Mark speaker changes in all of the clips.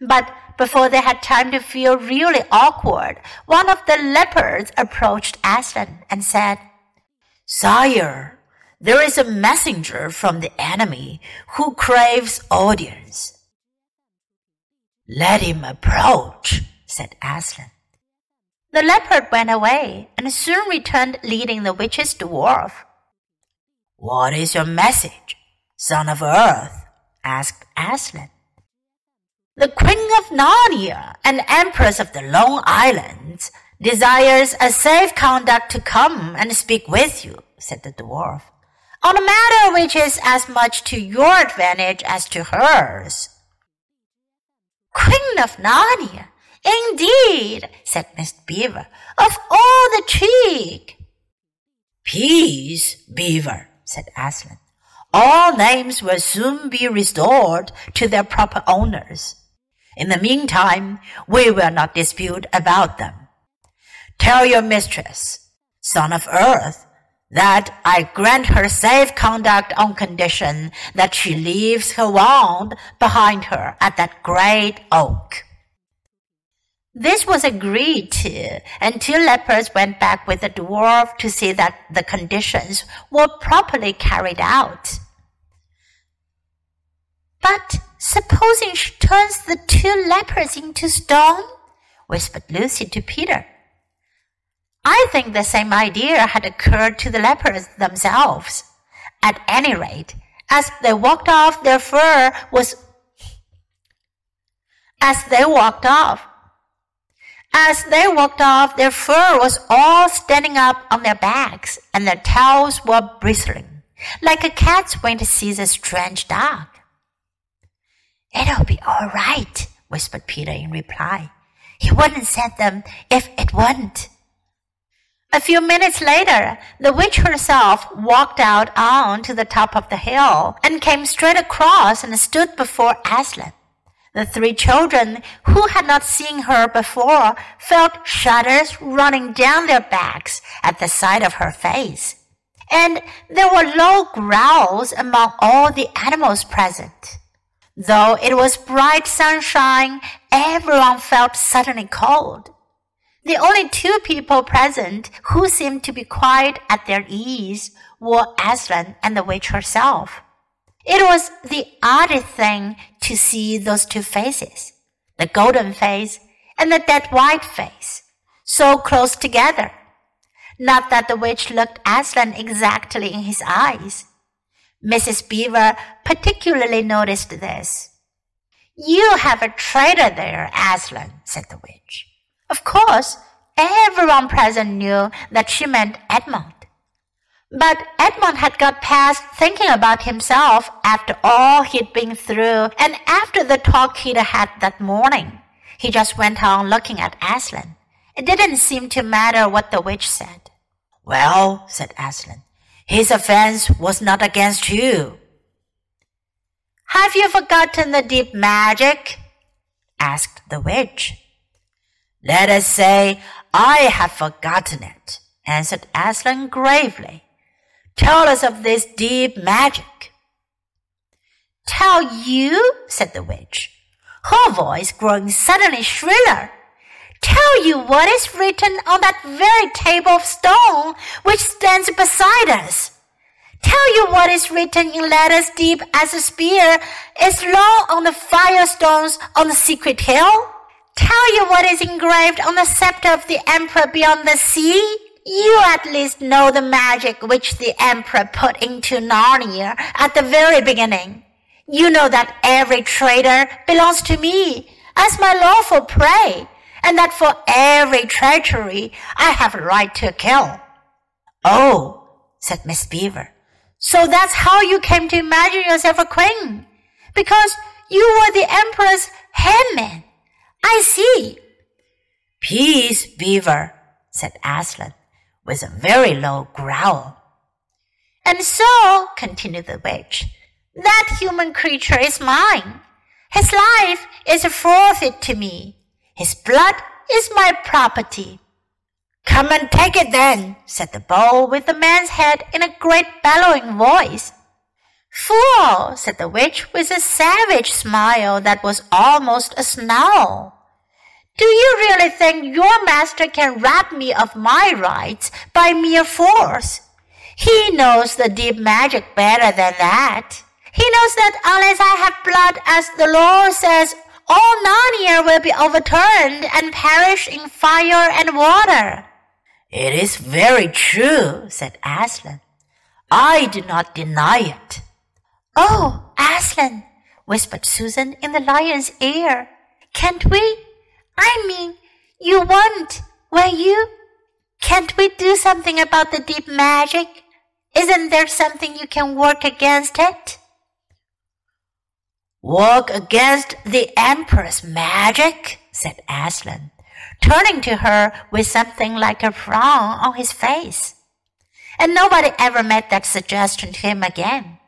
Speaker 1: But before they had time to feel really awkward, one of the leopards approached Aslan and said, Sire, there is a messenger from the enemy who craves audience. Let him approach, said Aslan. The leopard went away and soon returned leading the witch's dwarf. What is your message, son of earth? asked Aslan. The Queen of Narnia and Empress of the Lone Islands desires a safe conduct to come and speak with you, said the dwarf, on a matter which is as much to your advantage as to hers. Queen of Narnia, indeed, said Miss Beaver, of all the cheek. Peace, Beaver, said Aslan. All names will soon be restored to their proper owners. In the meantime, we will not dispute about them. Tell your mistress, son of earth, that I grant her safe conduct on condition that she leaves her wand behind her at that great oak. This was agreed to, and two lepers went back with the dwarf to see that the conditions were properly carried out. But supposing she turns the two lepers into stone? whispered Lucy to Peter. I think the same idea had occurred to the lepers themselves. At any rate, as they walked off, their fur was as they walked off. As they walked off, their fur was all standing up on their backs, and their tails were bristling, like a cat's when it sees a strange dog. It'll be all right, whispered Peter in reply. He wouldn't send them if it wouldn't. A few minutes later, the witch herself walked out on to the top of the hill and came straight across and stood before Aslan. The three children, who had not seen her before, felt shudders running down their backs at the sight of her face. And there were low growls among all the animals present. Though it was bright sunshine, everyone felt suddenly cold. The only two people present who seemed to be quite at their ease were Aslan and the witch herself. It was the oddest thing to see those two faces, the golden face and the dead white face, so close together. Not that the witch looked Aslan exactly in his eyes. Mrs. Beaver particularly noticed this. You have a traitor there, Aslan, said the witch. Of course, everyone present knew that she meant Edmund. But Edmund had got past thinking about himself after all he'd been through and after the talk he'd had that morning. He just went on looking at Aslan. It didn't seem to matter what the witch said. Well, said Aslan, his offense was not against you. Have you forgotten the deep magic? asked the witch. Let us say I have forgotten it, answered Aslan gravely. Tell us of this deep magic. Tell you, said the witch, her voice growing suddenly shriller. Tell you what is written on that very table of stone which stands beside us. Tell you what is written in letters deep as a spear, is long on the firestones on the secret hill tell you what is engraved on the scepter of the emperor beyond the sea? You at least know the magic which the emperor put into Narnia at the very beginning. You know that every traitor belongs to me as my lawful prey, and that for every treachery I have a right to kill. Oh, said Miss Beaver. So that's how you came to imagine yourself a queen? Because you were the emperor's headman. I see. Peace, beaver, said Aslan, with a very low growl. And so, continued the witch, that human creature is mine. His life is a forfeit to me. His blood is my property. Come and take it then, said the bull with the man's head in a great bellowing voice. Fool, said the witch with a savage smile that was almost a snarl. Do you really think your master can rob me of my rights by mere force? He knows the deep magic better than that. He knows that unless I have blood, as the law says, all Narnia will be overturned and perish in fire and water.
Speaker 2: It is very true, said Aslan. I do not deny it.
Speaker 1: Oh, Aslan, whispered Susan in the lion's ear. Can't we? I mean, you won't, will you? Can't we do something about the deep magic? Isn't there something you can work against it?
Speaker 2: Work against the Emperor's magic? said Aslan, turning to her with something like a frown on his face.
Speaker 1: And nobody ever made that suggestion to him again.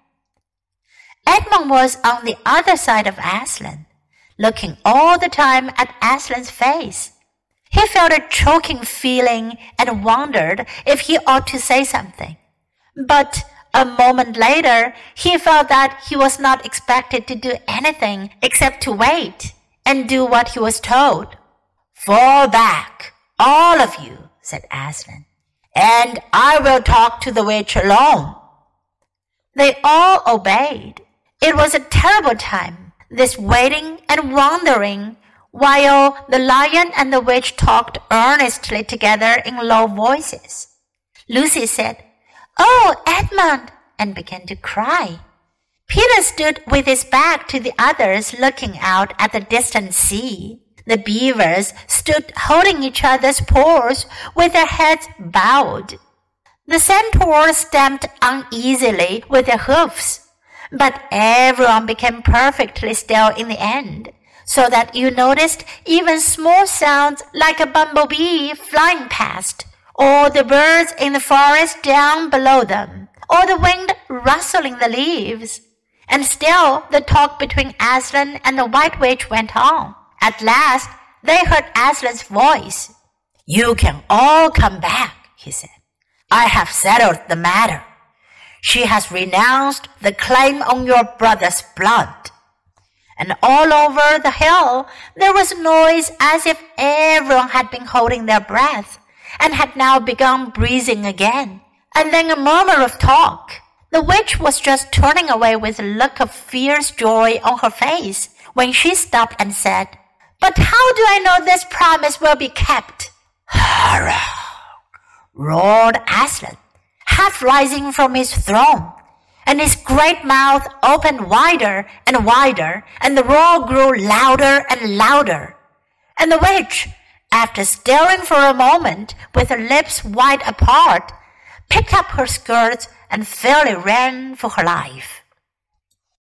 Speaker 1: Edmund was on the other side of Aslan, looking all the time at Aslan's face. He felt a choking feeling and wondered if he ought to say something. But a moment later, he felt that he was not expected to do anything except to wait and do what he was told.
Speaker 2: Fall back, all of you, said Aslan, and I will talk to the witch alone.
Speaker 1: They all obeyed. It was a terrible time, this waiting and wondering, while the lion and the witch talked earnestly together in low voices. Lucy said, Oh, Edmund! and began to cry. Peter stood with his back to the others looking out at the distant sea. The beavers stood holding each other's paws with their heads bowed. The centaurs stamped uneasily with their hoofs, but everyone became perfectly still in the end, so that you noticed even small sounds like a bumblebee flying past or the birds in the forest down below them, or the wind rustling the leaves. And still the talk between Aslan and the White Witch went on. At last they heard Aslan's voice.
Speaker 2: You can all come back, he said. I have settled the matter. She has renounced the claim on your brother's blood.
Speaker 1: And all over the hill there was a noise as if everyone had been holding their breath and had now begun breathing again. And then a murmur of talk. The witch was just turning away with a look of fierce joy on her face when she stopped and said, But how do I know this promise will be kept?
Speaker 2: Roared Aslan, half rising from his throne, and his great mouth opened wider and wider, and the roar grew louder and louder. And the witch, after staring for a moment with her lips wide apart, picked up her skirts and fairly ran for her life.